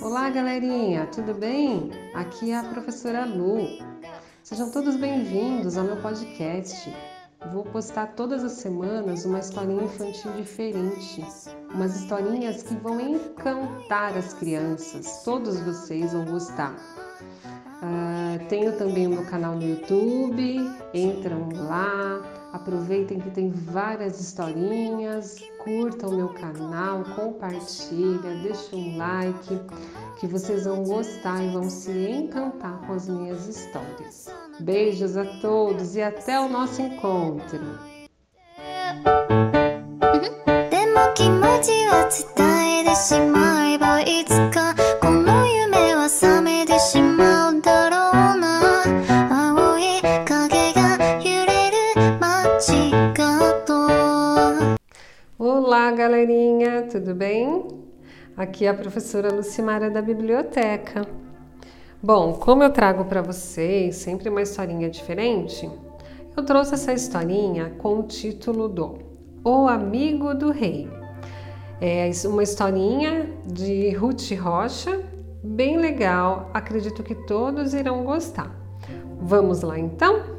Olá, galerinha, tudo bem? Aqui é a professora Lu. Sejam todos bem-vindos ao meu podcast. Vou postar todas as semanas uma historinha infantil diferente, umas historinhas que vão encantar as crianças. Todos vocês vão gostar. Ah, tenho também o meu canal no YouTube, entram lá, aproveitem que tem várias historinhas, curtam o meu canal, compartilha, deixa um like, que vocês vão gostar e vão se encantar com as minhas histórias. Beijos a todos e até o nosso encontro! Galerinha, tudo bem? Aqui é a professora Lucimara da biblioteca. Bom, como eu trago para vocês sempre uma historinha diferente, eu trouxe essa historinha com o título do O Amigo do Rei. É uma historinha de Ruth Rocha, bem legal, acredito que todos irão gostar. Vamos lá então?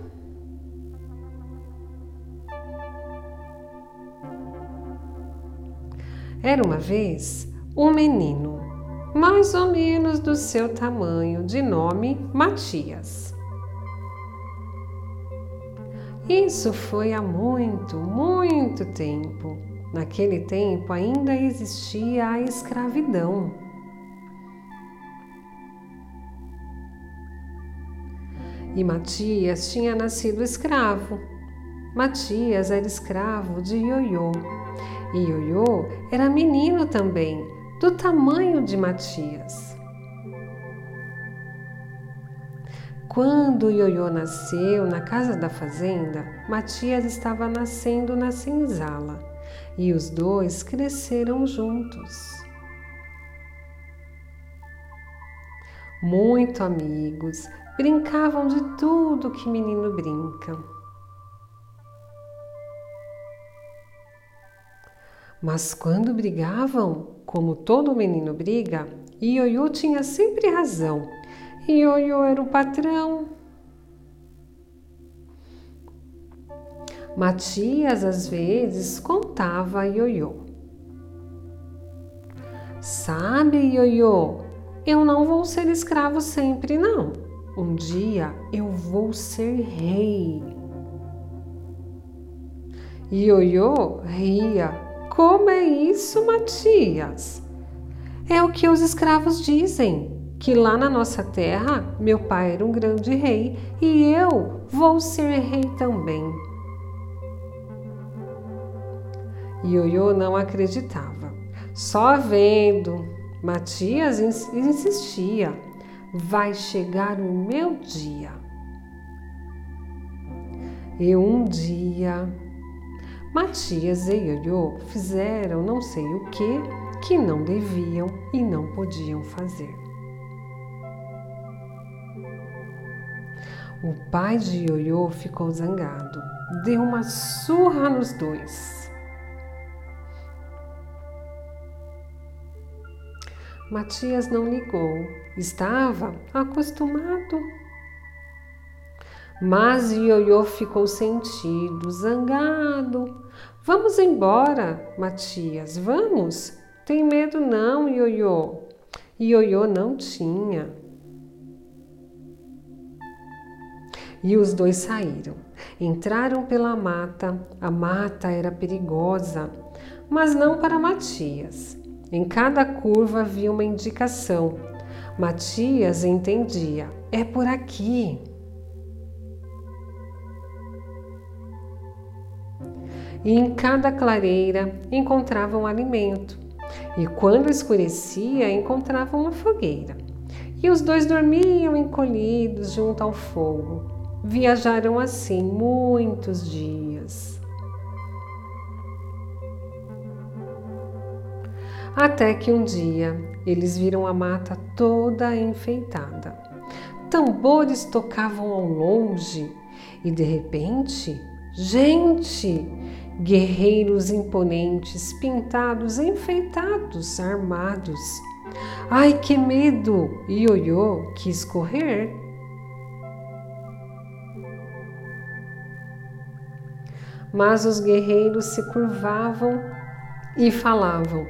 Era uma vez um menino, mais ou menos do seu tamanho, de nome Matias. Isso foi há muito, muito tempo. Naquele tempo ainda existia a escravidão. E Matias tinha nascido escravo. Matias era escravo de Ioiô. E Ioiô era menino também, do tamanho de Matias. Quando Ioiô nasceu na casa da fazenda, Matias estava nascendo na senzala e os dois cresceram juntos. Muito amigos, brincavam de tudo que menino brinca. Mas quando brigavam, como todo menino briga, Ioiô tinha sempre razão. Ioiô era o patrão. Matias às vezes contava a Ioiô. Sabe, Ioiô, eu não vou ser escravo sempre, não. Um dia eu vou ser rei. Ioiô ria. Como é isso, Matias? É o que os escravos dizem, que lá na nossa terra meu pai era um grande rei e eu vou ser rei também. Ioiô não acreditava. Só vendo, Matias insistia: vai chegar o meu dia. E um dia, Matias e Ioiô fizeram não sei o que que não deviam e não podiam fazer. O pai de Ioiô ficou zangado, deu uma surra nos dois. Matias não ligou, estava acostumado. Mas Ioiô ficou sentido, zangado. Vamos embora, Matias, vamos. Tem medo não, Ioiô. Ioiô não tinha. E os dois saíram. Entraram pela mata. A mata era perigosa, mas não para Matias. Em cada curva havia uma indicação. Matias entendia: é por aqui. E em cada clareira encontravam alimento. E quando escurecia, encontravam uma fogueira. E os dois dormiam encolhidos junto ao fogo. Viajaram assim muitos dias. Até que um dia eles viram a mata toda enfeitada. Tambores tocavam ao longe e de repente, gente, guerreiros imponentes, pintados, enfeitados, armados. Ai, que medo! Ioiô quis correr. Mas os guerreiros se curvavam e falavam: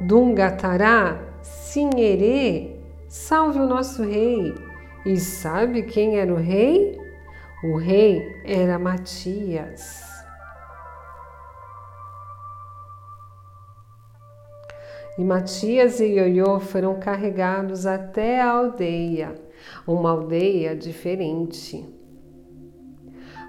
Dungatará, Sinherê, salve o nosso rei. E sabe quem era o rei? O rei era Matias. E Matias e Ioiô foram carregados até a aldeia, uma aldeia diferente.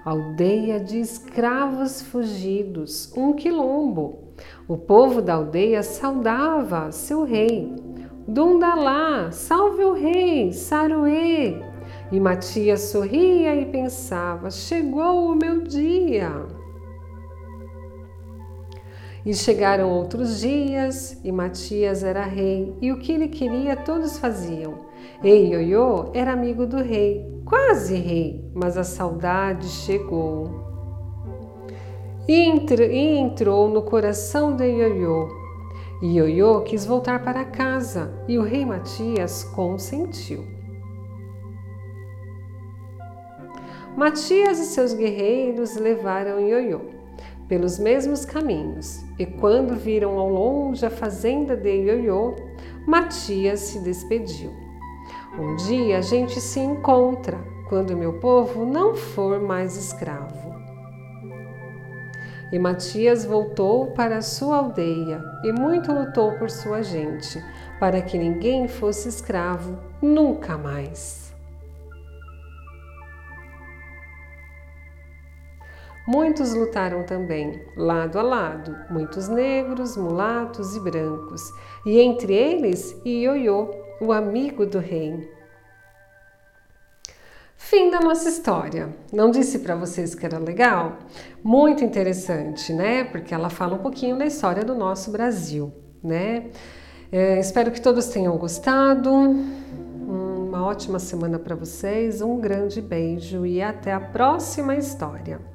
Aldeia de escravos fugidos, um quilombo. O povo da aldeia saudava seu rei. Dundalá, salve o rei, Saruê! E Matias sorria e pensava: chegou o meu dia. E chegaram outros dias, e Matias era rei, e o que ele queria todos faziam. E Ioiô era amigo do rei, quase rei, mas a saudade chegou. E, e entrou no coração de Ioiô. Ioiô quis voltar para casa, e o rei Matias consentiu. Matias e seus guerreiros levaram Ioiô pelos mesmos caminhos, e quando viram ao longe a fazenda de Ioiô, Matias se despediu. Um dia a gente se encontra, quando meu povo não for mais escravo. E Matias voltou para sua aldeia e muito lutou por sua gente, para que ninguém fosse escravo nunca mais. Muitos lutaram também, lado a lado, muitos negros, mulatos e brancos, e entre eles Ioiô, o amigo do rei. Fim da nossa história. Não disse para vocês que era legal? Muito interessante, né? Porque ela fala um pouquinho da história do nosso Brasil, né? É, espero que todos tenham gostado. Uma ótima semana para vocês, um grande beijo e até a próxima história.